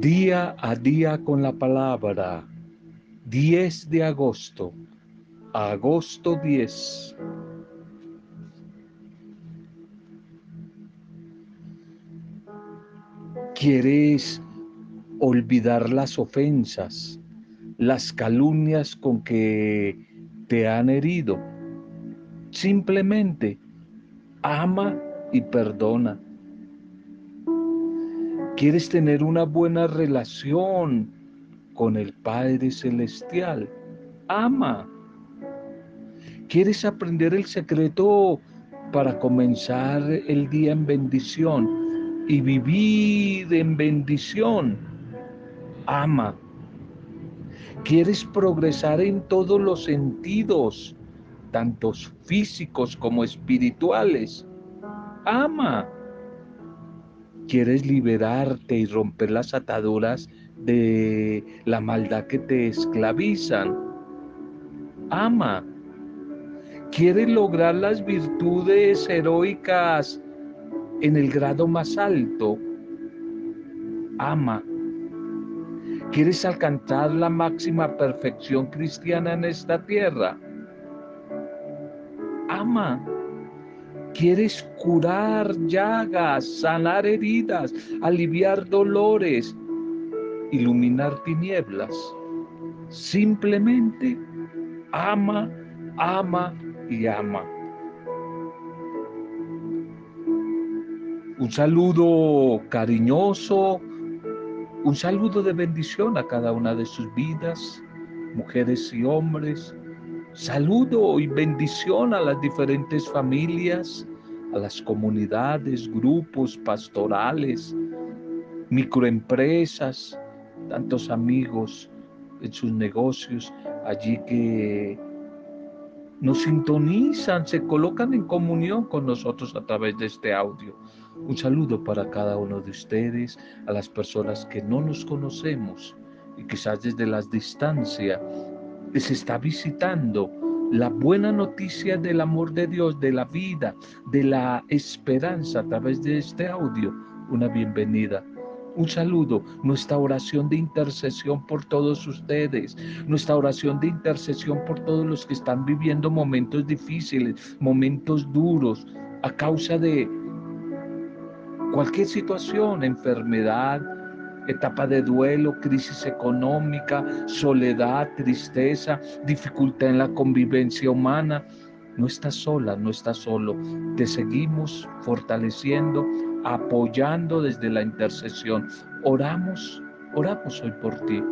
Día a día con la palabra. 10 de agosto. Agosto 10. ¿Quieres olvidar las ofensas, las calumnias con que te han herido? Simplemente ama y perdona. ¿Quieres tener una buena relación con el Padre Celestial? Ama. ¿Quieres aprender el secreto para comenzar el día en bendición y vivir en bendición? Ama. ¿Quieres progresar en todos los sentidos, tantos físicos como espirituales? Ama. ¿Quieres liberarte y romper las ataduras de la maldad que te esclavizan? Ama. ¿Quieres lograr las virtudes heroicas en el grado más alto? Ama. ¿Quieres alcanzar la máxima perfección cristiana en esta tierra? Ama. ¿Quieres curar llagas, sanar heridas, aliviar dolores, iluminar tinieblas? Simplemente ama, ama y ama. Un saludo cariñoso, un saludo de bendición a cada una de sus vidas, mujeres y hombres, Saludo y bendición a las diferentes familias, a las comunidades, grupos pastorales, microempresas, tantos amigos en sus negocios allí que nos sintonizan, se colocan en comunión con nosotros a través de este audio. Un saludo para cada uno de ustedes, a las personas que no nos conocemos y quizás desde las distancias les está visitando la buena noticia del amor de Dios, de la vida, de la esperanza a través de este audio, una bienvenida. Un saludo, nuestra oración de intercesión por todos ustedes, nuestra oración de intercesión por todos los que están viviendo momentos difíciles, momentos duros, a causa de cualquier situación, enfermedad, etapa de duelo, crisis económica, soledad, tristeza, dificultad en la convivencia humana. No estás sola, no estás solo. Te seguimos fortaleciendo, apoyando desde la intercesión. Oramos, oramos hoy por ti.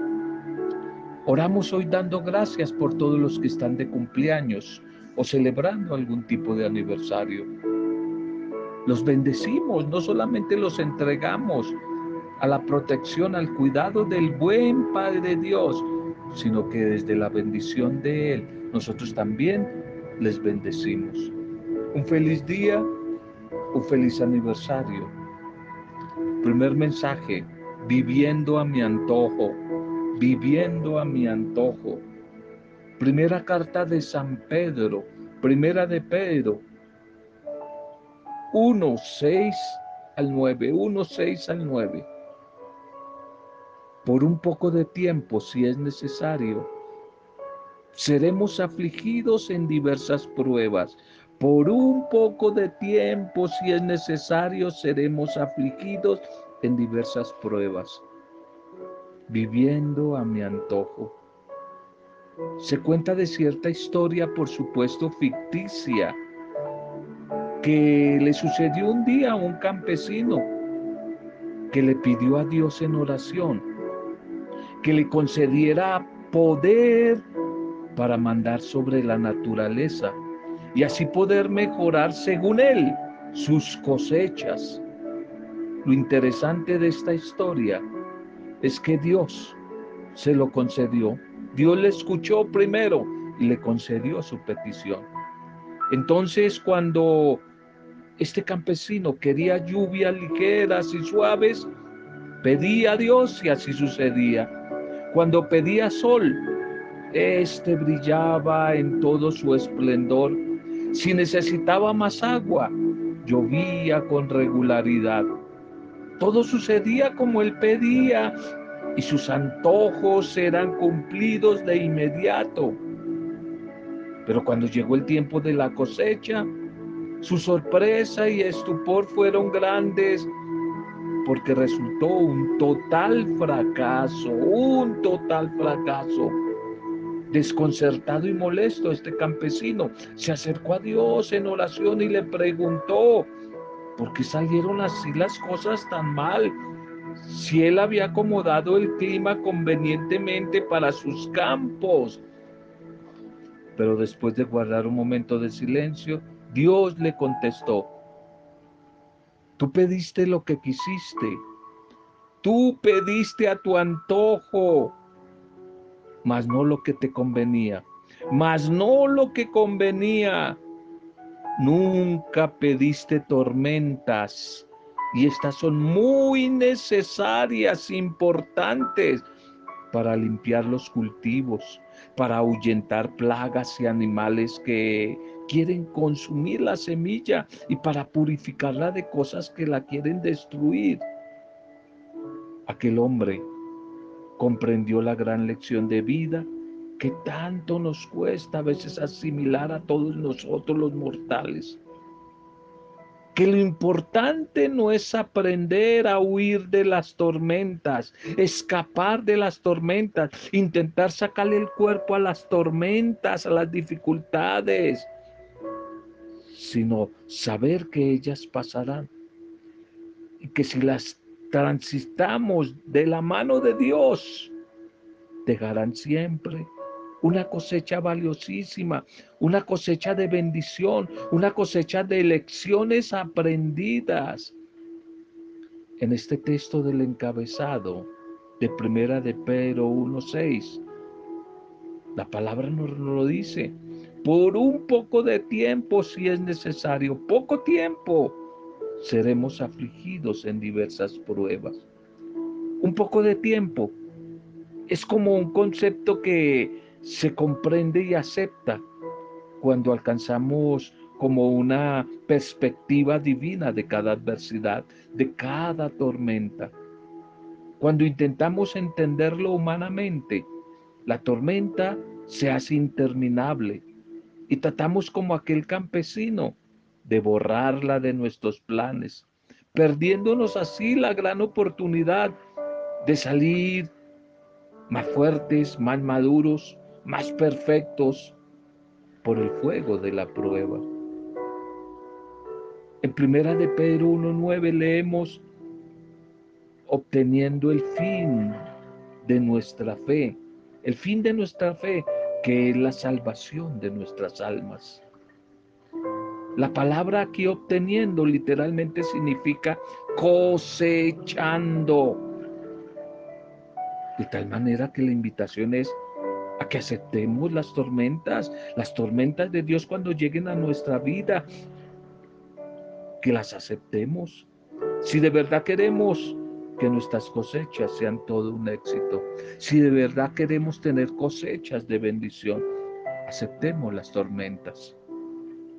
Oramos hoy dando gracias por todos los que están de cumpleaños o celebrando algún tipo de aniversario. Los bendecimos, no solamente los entregamos, a la protección, al cuidado del buen Padre de Dios, sino que desde la bendición de Él nosotros también les bendecimos. Un feliz día, un feliz aniversario. Primer mensaje, viviendo a mi antojo, viviendo a mi antojo. Primera carta de San Pedro, primera de Pedro, 1, 6 al 9, 1, 6 al 9 por un poco de tiempo si es necesario. Seremos afligidos en diversas pruebas. Por un poco de tiempo si es necesario, seremos afligidos en diversas pruebas, viviendo a mi antojo. Se cuenta de cierta historia, por supuesto ficticia, que le sucedió un día a un campesino que le pidió a Dios en oración que le concediera poder para mandar sobre la naturaleza y así poder mejorar según él sus cosechas. Lo interesante de esta historia es que Dios se lo concedió. Dios le escuchó primero y le concedió su petición. Entonces cuando este campesino quería lluvias ligeras y suaves, pedía a Dios y así sucedía. Cuando pedía sol, este brillaba en todo su esplendor. Si necesitaba más agua, llovía con regularidad. Todo sucedía como él pedía y sus antojos eran cumplidos de inmediato. Pero cuando llegó el tiempo de la cosecha, su sorpresa y estupor fueron grandes porque resultó un total fracaso, un total fracaso. Desconcertado y molesto, este campesino se acercó a Dios en oración y le preguntó, ¿por qué salieron así las cosas tan mal? Si él había acomodado el clima convenientemente para sus campos. Pero después de guardar un momento de silencio, Dios le contestó, tú pediste lo que quisiste, tú pediste a tu antojo, mas no lo que te convenía, mas no lo que convenía. Nunca pediste tormentas. Y estas son muy necesarias, importantes para limpiar los cultivos, para ahuyentar plagas y animales que quieren consumir la semilla y para purificarla de cosas que la quieren destruir. Aquel hombre comprendió la gran lección de vida que tanto nos cuesta a veces asimilar a todos nosotros los mortales que lo importante no es aprender a huir de las tormentas, escapar de las tormentas, intentar sacarle el cuerpo a las tormentas, a las dificultades, sino saber que ellas pasarán y que si las transitamos de la mano de Dios, dejarán siempre una cosecha valiosísima, una cosecha de bendición, una cosecha de lecciones aprendidas. En este texto del encabezado de Primera de Pedro 1.6, la palabra nos lo dice, por un poco de tiempo si es necesario, poco tiempo, seremos afligidos en diversas pruebas. Un poco de tiempo es como un concepto que se comprende y acepta cuando alcanzamos como una perspectiva divina de cada adversidad, de cada tormenta. Cuando intentamos entenderlo humanamente, la tormenta se hace interminable y tratamos como aquel campesino de borrarla de nuestros planes, perdiéndonos así la gran oportunidad de salir más fuertes, más maduros, más perfectos por el fuego de la prueba. En primera de Pedro 1.9 leemos, obteniendo el fin de nuestra fe, el fin de nuestra fe, que es la salvación de nuestras almas. La palabra aquí obteniendo literalmente significa cosechando. De tal manera que la invitación es a que aceptemos las tormentas, las tormentas de Dios cuando lleguen a nuestra vida, que las aceptemos. Si de verdad queremos que nuestras cosechas sean todo un éxito, si de verdad queremos tener cosechas de bendición, aceptemos las tormentas.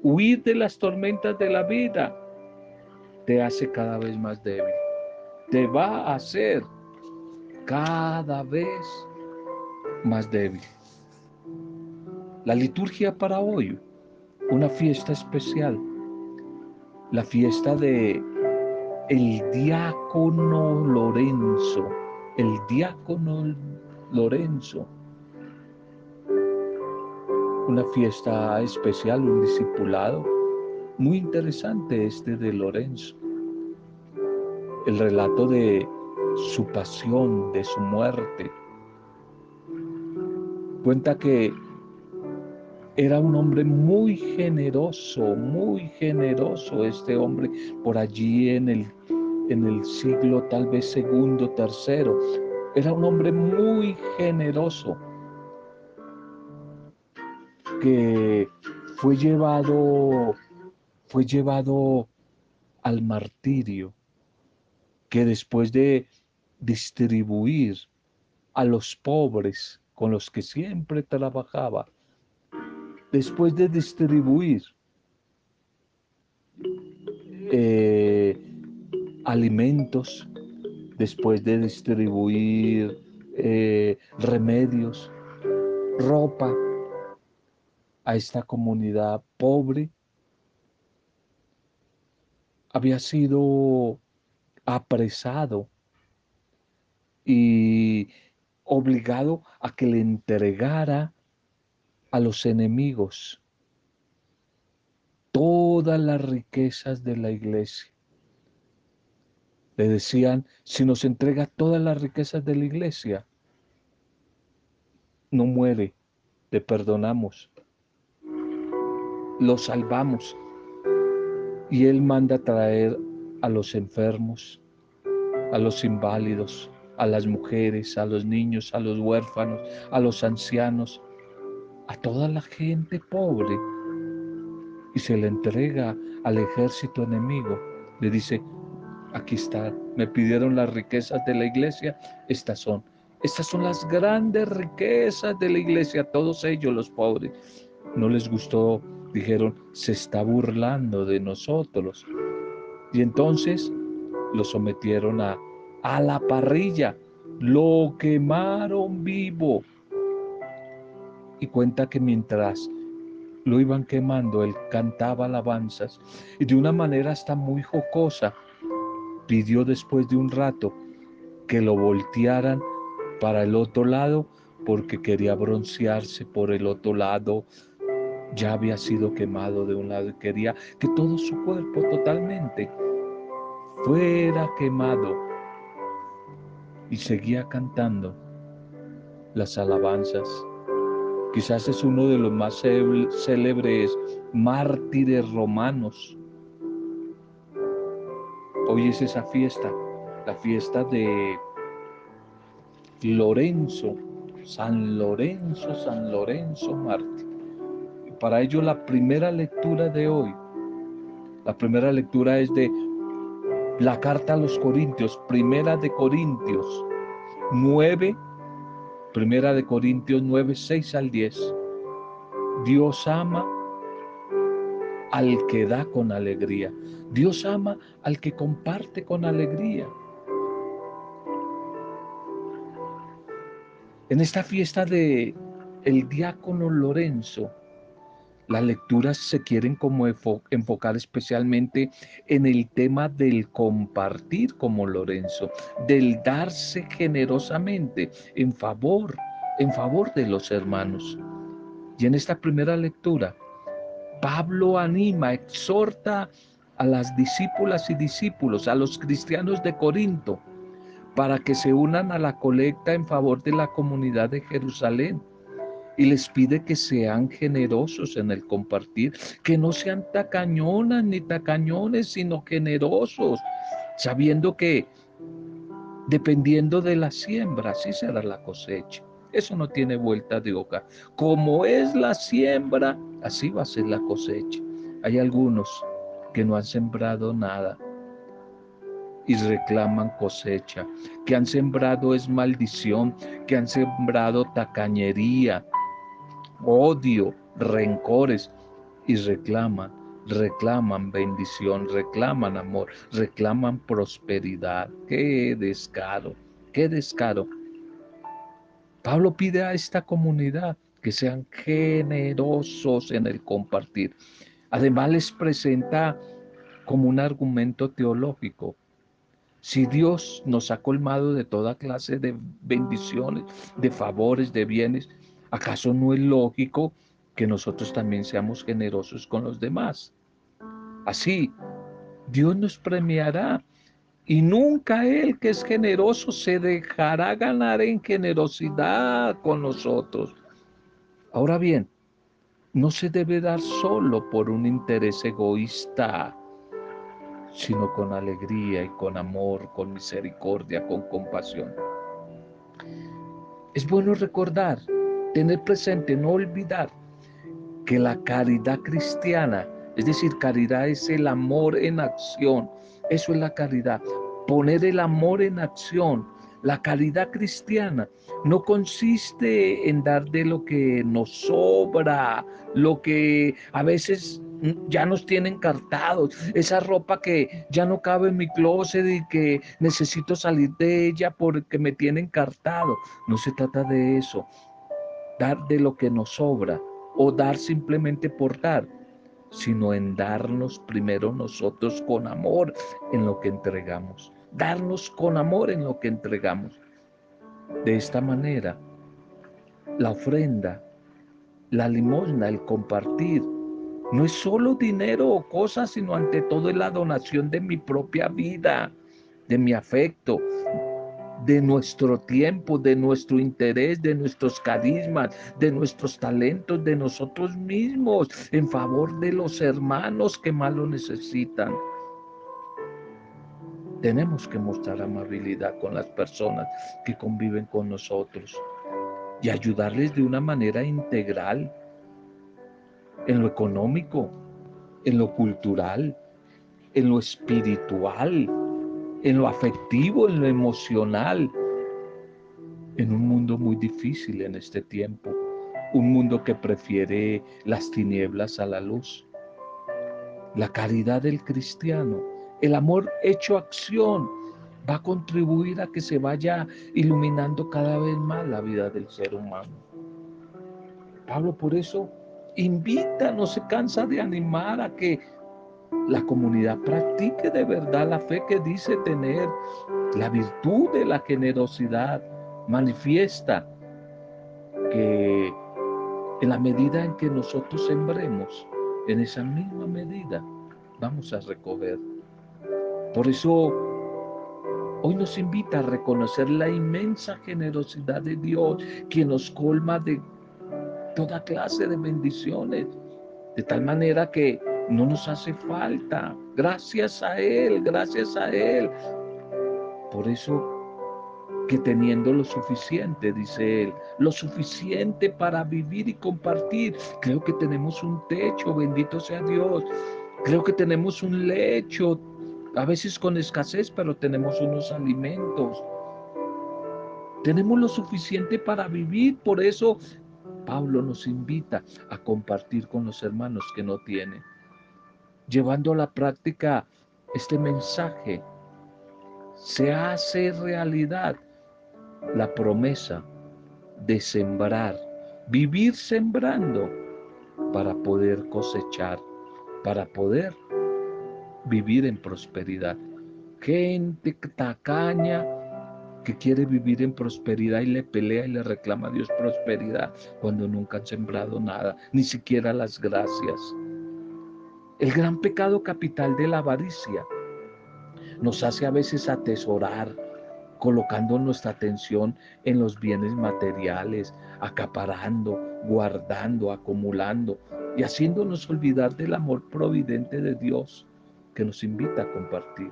Huir de las tormentas de la vida te hace cada vez más débil. Te va a hacer cada vez más débil. La liturgia para hoy, una fiesta especial, la fiesta de el diácono Lorenzo, el diácono Lorenzo. Una fiesta especial, un discipulado muy interesante este de Lorenzo. El relato de su pasión, de su muerte, cuenta que era un hombre muy generoso, muy generoso este hombre por allí en el, en el siglo tal vez segundo, tercero. Era un hombre muy generoso que fue llevado, fue llevado al martirio, que después de distribuir a los pobres, con los que siempre trabajaba, después de distribuir, eh, alimentos, después de distribuir eh, remedios, ropa a esta comunidad pobre, había sido apresado y obligado a que le entregara a los enemigos todas las riquezas de la iglesia. Le decían, si nos entrega todas las riquezas de la iglesia, no muere, le perdonamos, lo salvamos. Y Él manda traer a los enfermos, a los inválidos, a las mujeres, a los niños, a los huérfanos, a los ancianos, a toda la gente pobre y se le entrega al ejército enemigo. Le dice, aquí está, me pidieron las riquezas de la iglesia, estas son. Estas son las grandes riquezas de la iglesia, todos ellos los pobres. No les gustó, dijeron, se está burlando de nosotros. Y entonces lo sometieron a, a la parrilla, lo quemaron vivo. Y cuenta que mientras lo iban quemando, él cantaba alabanzas y de una manera hasta muy jocosa pidió después de un rato que lo voltearan para el otro lado porque quería broncearse por el otro lado. Ya había sido quemado de un lado y quería que todo su cuerpo totalmente fuera quemado. Y seguía cantando las alabanzas Quizás es uno de los más célebres mártires romanos. Hoy es esa fiesta, la fiesta de Lorenzo, San Lorenzo, San Lorenzo mártir. Para ello la primera lectura de hoy, la primera lectura es de la carta a los Corintios, primera de Corintios 9, Primera de Corintios 9, 6 al 10. Dios ama al que da con alegría. Dios ama al que comparte con alegría. En esta fiesta de el diácono Lorenzo, las lecturas se quieren como enfocar especialmente en el tema del compartir como Lorenzo, del darse generosamente en favor, en favor de los hermanos. Y en esta primera lectura, Pablo anima, exhorta a las discípulas y discípulos, a los cristianos de Corinto, para que se unan a la colecta en favor de la comunidad de Jerusalén y les pide que sean generosos en el compartir, que no sean tacañonas ni tacañones, sino generosos, sabiendo que dependiendo de la siembra, así será la cosecha. Eso no tiene vuelta de hoja. Como es la siembra, así va a ser la cosecha. Hay algunos que no han sembrado nada y reclaman cosecha. Que han sembrado es maldición, que han sembrado tacañería, odio, rencores y reclaman, reclaman bendición, reclaman amor, reclaman prosperidad. Qué descaro, qué descaro. Pablo pide a esta comunidad que sean generosos en el compartir. Además les presenta como un argumento teológico. Si Dios nos ha colmado de toda clase de bendiciones, de favores, de bienes, ¿Acaso no es lógico que nosotros también seamos generosos con los demás? Así, Dios nos premiará y nunca Él que es generoso se dejará ganar en generosidad con nosotros. Ahora bien, no se debe dar solo por un interés egoísta, sino con alegría y con amor, con misericordia, con compasión. Es bueno recordar tener presente, no olvidar que la caridad cristiana, es decir, caridad es el amor en acción, eso es la caridad, poner el amor en acción, La caridad cristiana no consiste en dar de lo que nos sobra, lo que a veces ya nos tienen encartados, esa ropa que ya no cabe en mi closet y que necesito salir de ella porque me tiene encartado. No se trata de eso, dar de lo que nos sobra o dar simplemente por dar, sino en darnos primero nosotros con amor en lo que entregamos, darnos con amor en lo que entregamos. De esta manera, la ofrenda, la limosna, el compartir, no es solo dinero o cosas, sino ante todo es la donación de mi propia vida, de mi afecto, de nuestro tiempo, de nuestro interés, de nuestros carismas, de nuestros talentos, de nosotros mismos, en favor de los hermanos que más lo necesitan. Tenemos que mostrar amabilidad con las personas que conviven con nosotros y ayudarles de una manera integral en lo económico, en lo cultural, en lo espiritual, en lo afectivo, en lo emocional, en un mundo muy difícil en este tiempo, un mundo que prefiere las tinieblas a la luz. La caridad del cristiano, el amor hecho acción, va a contribuir a que se vaya iluminando cada vez más la vida del ser humano. Pablo por eso invita, no se cansa de animar a que la comunidad practique de verdad la fe que dice tener, la virtud de la generosidad, manifiesta que en la medida en que nosotros sembremos, en esa misma medida vamos a recoger. Por eso hoy nos invita a reconocer la inmensa generosidad de Dios, que nos colma de toda clase de bendiciones, de tal manera que no nos hace falta. Gracias a Él, gracias a Él. Por eso que teniendo lo suficiente, dice Él, lo suficiente para vivir y compartir, creo que tenemos un techo, bendito sea Dios. Creo que tenemos un lecho, a veces con escasez, pero tenemos unos alimentos. Tenemos lo suficiente para vivir, por eso Pablo nos invita a compartir con los hermanos que no tienen, llevando a la práctica este mensaje. Se hace realidad la promesa de sembrar, vivir sembrando para poder cosechar, para poder vivir en prosperidad. Gente tacaña que quiere vivir en prosperidad y le pelea y le reclama a Dios prosperidad cuando nunca han sembrado nada, ni siquiera las gracias. El gran pecado capital de la avaricia nos hace a veces atesorar, colocando nuestra atención en los bienes materiales, acaparando, guardando, acumulando y haciéndonos olvidar del amor providente de Dios que nos invita a compartir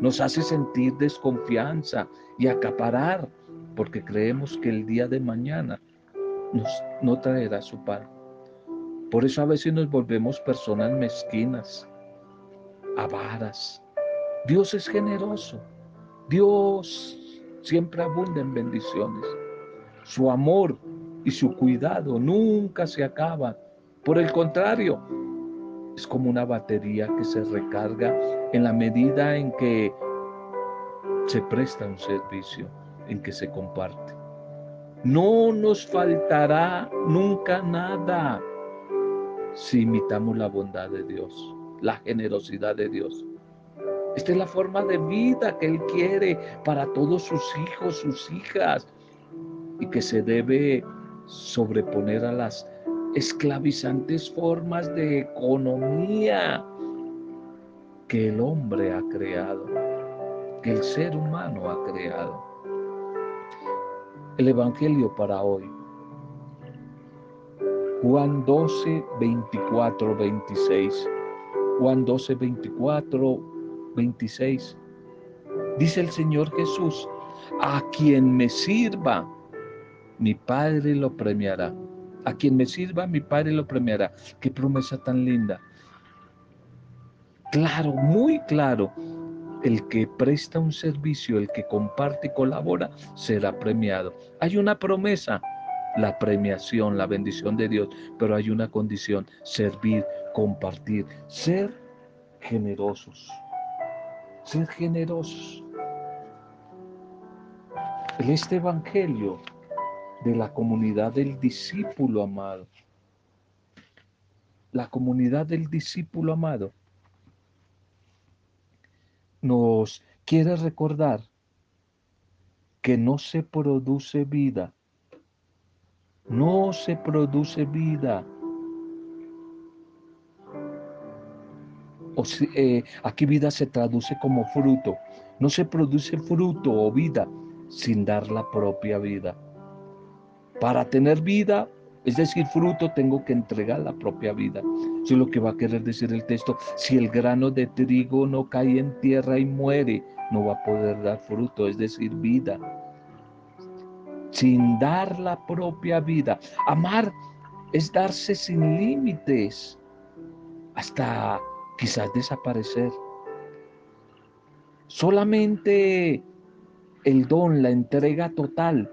nos hace sentir desconfianza y acaparar porque creemos que el día de mañana nos, no traerá su pan. Por eso a veces nos volvemos personas mezquinas, avaras. Dios es generoso. Dios siempre abunda en bendiciones. Su amor y su cuidado nunca se acaban. Por el contrario, es como una batería que se recarga en la medida en que se presta un servicio, en que se comparte. No nos faltará nunca nada si imitamos la bondad de Dios, la generosidad de Dios. Esta es la forma de vida que Él quiere para todos sus hijos, sus hijas, y que se debe sobreponer a las esclavizantes formas de economía que el hombre ha creado, que el ser humano ha creado. El Evangelio para hoy. Juan 12, 24, 26. Juan 12, 24, 26. Dice el Señor Jesús, a quien me sirva, mi Padre lo premiará. A quien me sirva, mi Padre lo premiará. Qué promesa tan linda. Claro, muy claro. el que presta un servicio, el que comparte y colabora, será premiado. Hay una promesa, la premiación, la bendición de Dios, pero hay una condición, servir, compartir, ser generosos, ser generosos. En este Evangelio de la comunidad del discípulo amado, la comunidad del discípulo amado, nos quiere recordar que no se produce vida, no se produce vida. O eh, aquí vida se traduce como fruto. No se produce fruto o vida sin dar la propia vida. Para tener vida, es decir, fruto, tengo que entregar la propia vida. Eso es lo que va a querer decir el texto. Si el grano de trigo no cae en tierra y muere, no va a poder dar fruto, es decir, vida. Sin dar la propia vida. Amar es darse sin límites hasta quizás desaparecer. Solamente el don, la entrega total,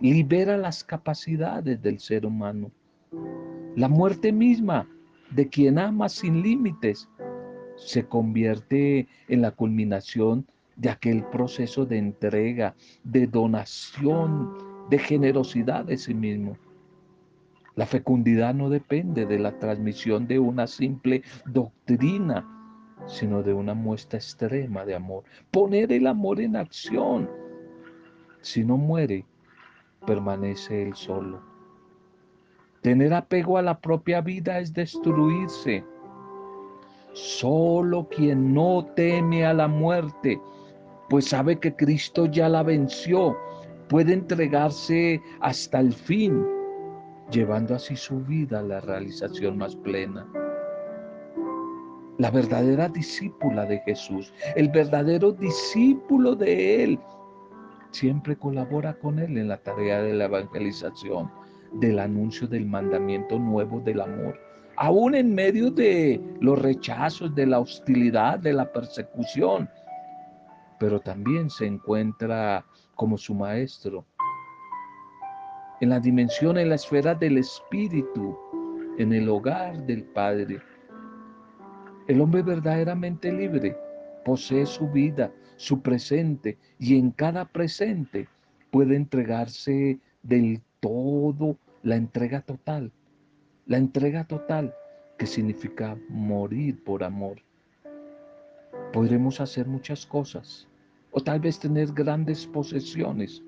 libera las capacidades del ser humano. La muerte misma de quien ama sin límites se convierte en la culminación de aquel proceso de entrega, de donación, de generosidad de sí mismo. La fecundidad no depende de la transmisión de una simple doctrina, sino de una muestra extrema de amor. Poner el amor en acción. Si no muere, permanece él solo. Tener apego a la propia vida es destruirse. Solo quien no teme a la muerte, pues sabe que Cristo ya la venció, puede entregarse hasta el fin, llevando así su vida a la realización más plena. La verdadera discípula de Jesús, el verdadero discípulo de Él, siempre colabora con Él en la tarea de la evangelización, del anuncio del mandamiento nuevo del amor. Aún en medio de los rechazos, de la hostilidad, de la persecución, pero también se encuentra como su maestro en la dimensión, en la esfera del espíritu, en el hogar del Padre. El hombre verdaderamente libre posee su vida, su presente y en cada presente puede entregarse del todo la entrega total. La entrega total que significa morir por amor. Podremos hacer muchas cosas o tal vez tener grandes posesiones,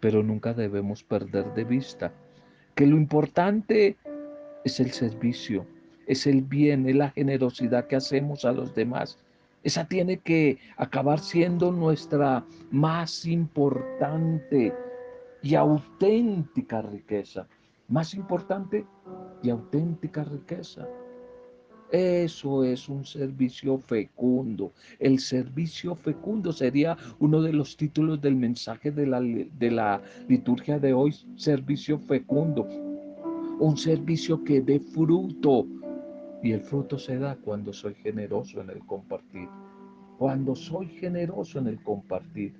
pero nunca debemos perder de vista que lo importante es el servicio, es el bien, es la generosidad que hacemos a los demás esa tiene que acabar siendo nuestra más importante y auténtica riqueza. Más importante y auténtica riqueza. Eso es un servicio fecundo. El servicio fecundo sería uno de los títulos del mensaje de la, de la liturgia de hoy, servicio fecundo. Un servicio que dé fruto, y el fruto se da cuando soy generoso en el compartir. Cuando soy generoso en el compartir.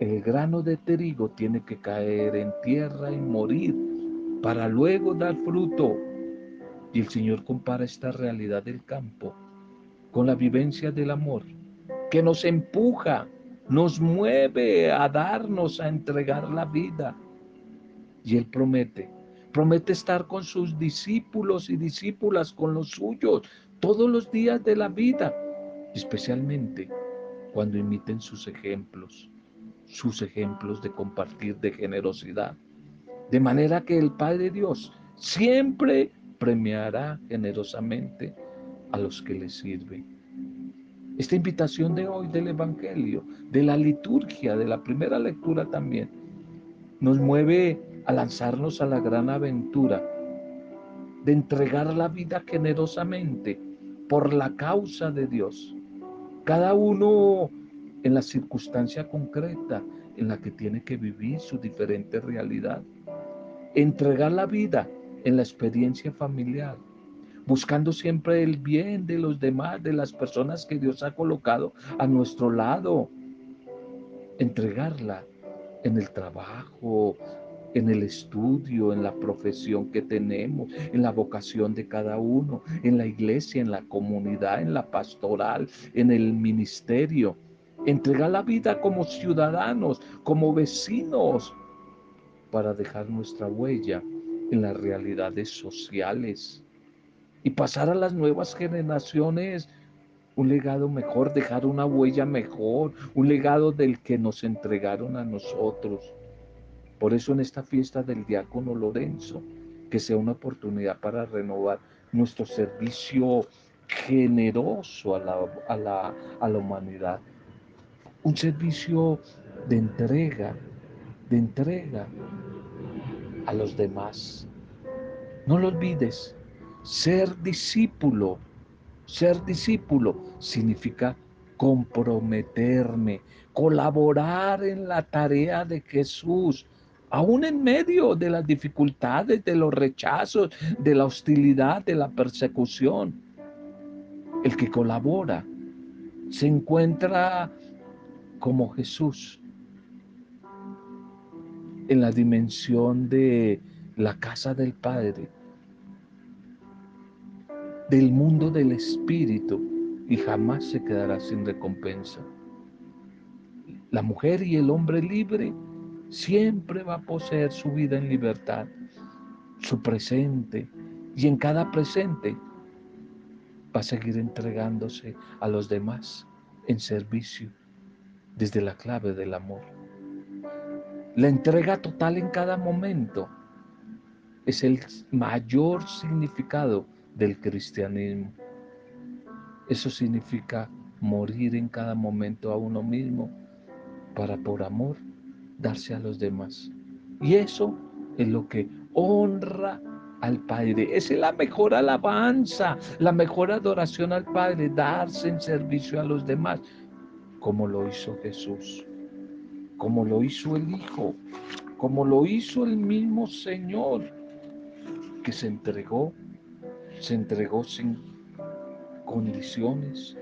El grano de trigo tiene que caer en tierra y morir para luego dar fruto. Y el Señor compara esta realidad del campo con la vivencia del amor, que nos empuja, nos mueve a darnos, a entregar la vida. Y Él promete Promete estar con sus discípulos y discípulas, con los suyos, todos los días de la vida, especialmente cuando imiten sus ejemplos, sus ejemplos de compartir, de generosidad. De manera que el Padre Dios siempre premiará generosamente a los que le sirven. Esta invitación de hoy del Evangelio, de la liturgia, de la primera lectura también, nos mueve a lanzarnos a la gran aventura de entregar la vida generosamente por la causa de Dios. Cada uno en la circunstancia concreta en la que tiene que vivir su diferente realidad. Entregar la vida en la experiencia familiar buscando siempre el bien de los demás, de las personas que Dios ha colocado a nuestro lado. Entregarla en el trabajo, en el estudio, en la profesión que tenemos, en la vocación de cada uno, en la iglesia, en la comunidad, en la pastoral, en el ministerio. Entregar la vida como ciudadanos, como vecinos, para dejar nuestra huella en las realidades sociales y pasar a las nuevas generaciones un legado mejor, dejar una huella mejor, un legado del que nos entregaron a nosotros. Por eso en esta fiesta del diácono Lorenzo, que sea una oportunidad para renovar nuestro servicio generoso a la, a la, a la humanidad. Un servicio de entrega, de entrega a los demás. No lo olvides, ser discípulo, ser discípulo significa comprometerme, colaborar en la tarea de Jesús, aún en medio de las dificultades, de los rechazos, de la hostilidad, de la persecución. El que colabora se encuentra como Jesús en la dimensión de la casa del Padre, del mundo del Espíritu, y jamás se quedará sin recompensa. La mujer y el hombre libre siempre va a poseer su vida en libertad, su presente, y en cada presente va a seguir entregándose a los demás en servicio desde la clave del amor. La entrega total en cada momento es el mayor significado del cristianismo. Eso significa morir en cada momento a uno mismo para por amor darse a los demás. Y eso es lo que honra al Padre. Esa es la mejor alabanza, la mejor adoración al Padre, darse en servicio a los demás, como lo hizo Jesús, como lo hizo el Hijo, como lo hizo el mismo Señor, que se entregó, se entregó sin condiciones,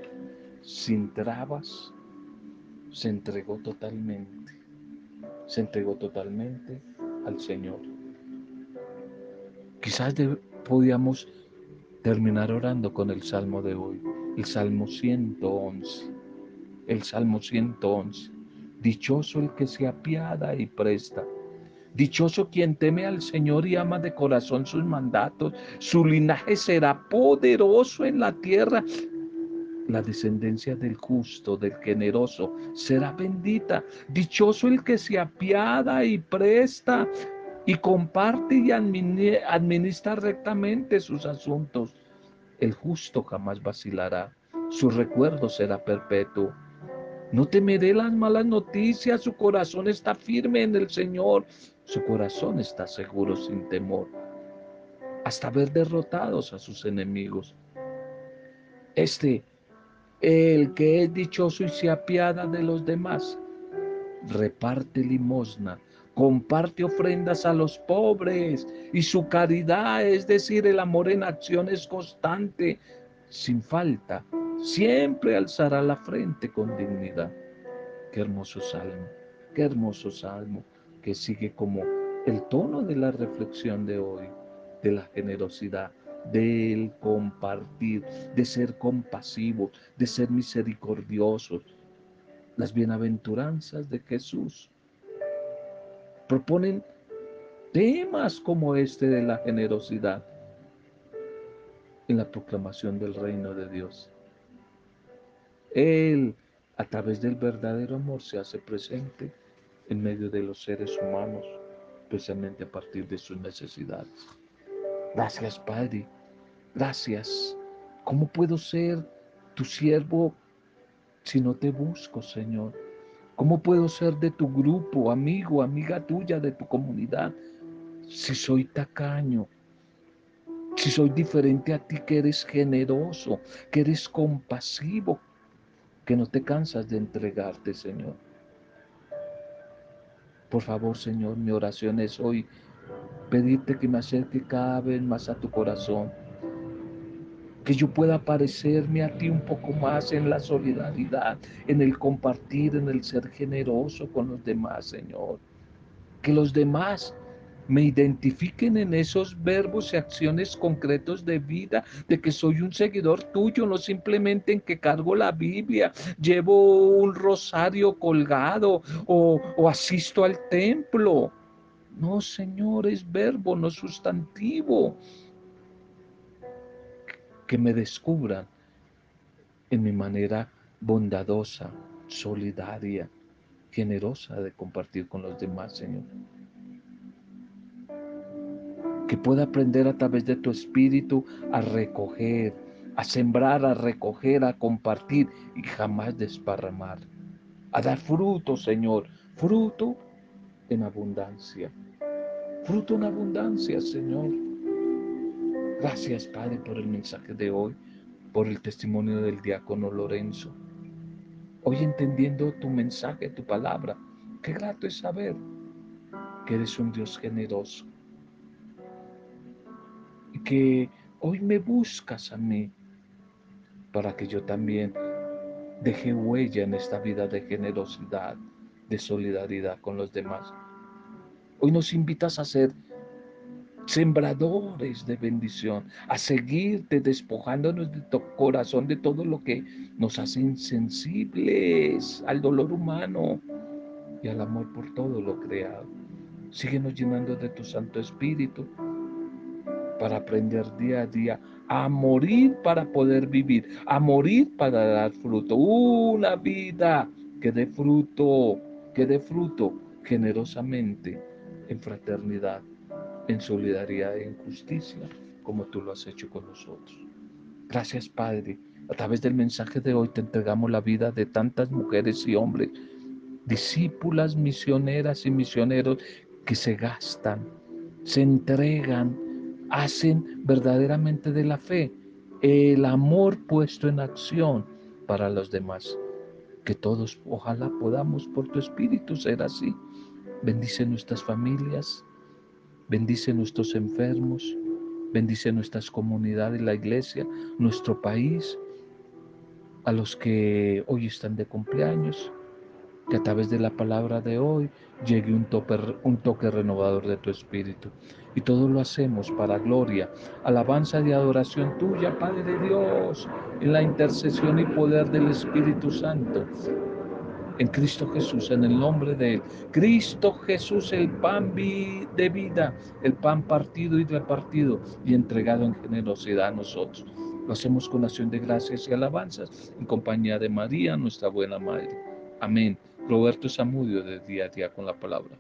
sin trabas, se entregó totalmente se entregó totalmente al Señor. Quizás podíamos terminar orando con el salmo de hoy, el salmo 111. El salmo 111. Dichoso el que se apiada y presta. Dichoso quien teme al Señor y ama de corazón sus mandatos. Su linaje será poderoso en la tierra la descendencia del justo, del generoso, será bendita. Dichoso el que se apiada y presta y comparte y administra rectamente sus asuntos. El justo jamás vacilará, su recuerdo será perpetuo. No temeré las malas noticias, su corazón está firme en el Señor, su corazón está seguro sin temor, hasta ver derrotados a sus enemigos. Este el que es dichoso y se apiada de los demás, reparte limosna, comparte ofrendas a los pobres y su caridad, es decir, el amor en acción es constante, sin falta, siempre alzará la frente con dignidad. Qué hermoso salmo, qué hermoso salmo que sigue como el tono de la reflexión de hoy, de la generosidad, del compartir, de ser compasivos, de ser misericordiosos. Las bienaventuranzas de Jesús proponen temas como este de la generosidad en la proclamación del reino de Dios. Él, a través del verdadero amor, se hace presente en medio de los seres humanos, especialmente a partir de sus necesidades. Gracias, Padre, Gracias. ¿Cómo puedo ser tu siervo si no te busco, Señor? ¿Cómo puedo ser de tu grupo, amigo, amiga tuya, de tu comunidad, si soy tacaño? Si soy diferente a ti, que eres generoso, que eres compasivo, que no te cansas de entregarte, Señor. Por favor, Señor, mi oración es hoy pedirte que me acerque cada vez más a tu corazón que yo pueda parecerme a ti un poco más en la solidaridad, en el compartir, en el ser generoso con los demás, Señor. Que los demás me identifiquen en esos verbos y acciones concretos de vida, de que soy un seguidor tuyo, no simplemente en que cargo la Biblia, llevo un rosario colgado o, asisto al templo. No, Señor, es verbo, no sustantivo que me descubran en mi manera bondadosa, solidaria, generosa de compartir con los demás, Señor. Que pueda aprender a través de tu espíritu a recoger, a sembrar, a recoger, a compartir y jamás desparramar. A dar fruto, Señor, fruto en abundancia. Fruto en abundancia, Señor. Gracias, Padre, por el mensaje de hoy, por el testimonio del diácono Lorenzo. Hoy entendiendo tu mensaje, tu palabra, qué grato es saber que eres un Dios generoso que hoy me buscas a mí para que yo también deje huella en esta vida de generosidad, de solidaridad con los demás. Hoy nos invitas a ser sembradores de bendición, a seguirte despojándonos de tu corazón de todo lo que nos hace insensibles al dolor humano y al amor por todo lo creado. Síguenos llenando de tu Santo Espíritu para aprender día a día a morir para poder vivir, a morir para dar fruto. Una vida que dé fruto, que dé fruto generosamente en fraternidad en solidaridad e en justicia, como tú lo has hecho con nosotros. Gracias, Padre. A través del mensaje de hoy te entregamos la vida de tantas mujeres y hombres, discípulas, misioneras y misioneros que se gastan, se entregan, hacen verdaderamente de la fe el amor puesto en acción para los demás. Que todos ojalá podamos por tu espíritu ser así. Bendice nuestras familias, Bendice nuestros enfermos, bendice nuestras comunidades, la iglesia, nuestro país, a los que hoy están de cumpleaños, que a través de la palabra de hoy llegue un toque, un toque renovador de tu espíritu. Y todo lo hacemos para gloria, alabanza y adoración tuya, Padre Dios, en la intercesión y poder del Espíritu Santo en Cristo Jesús, en el nombre de Él. Cristo Jesús, el pan de vida, el pan partido y repartido y entregado en generosidad a nosotros. Lo hacemos con acción de gracias y alabanzas en compañía de María, nuestra buena Madre. Amén. Roberto Samudio de día a día con la palabra.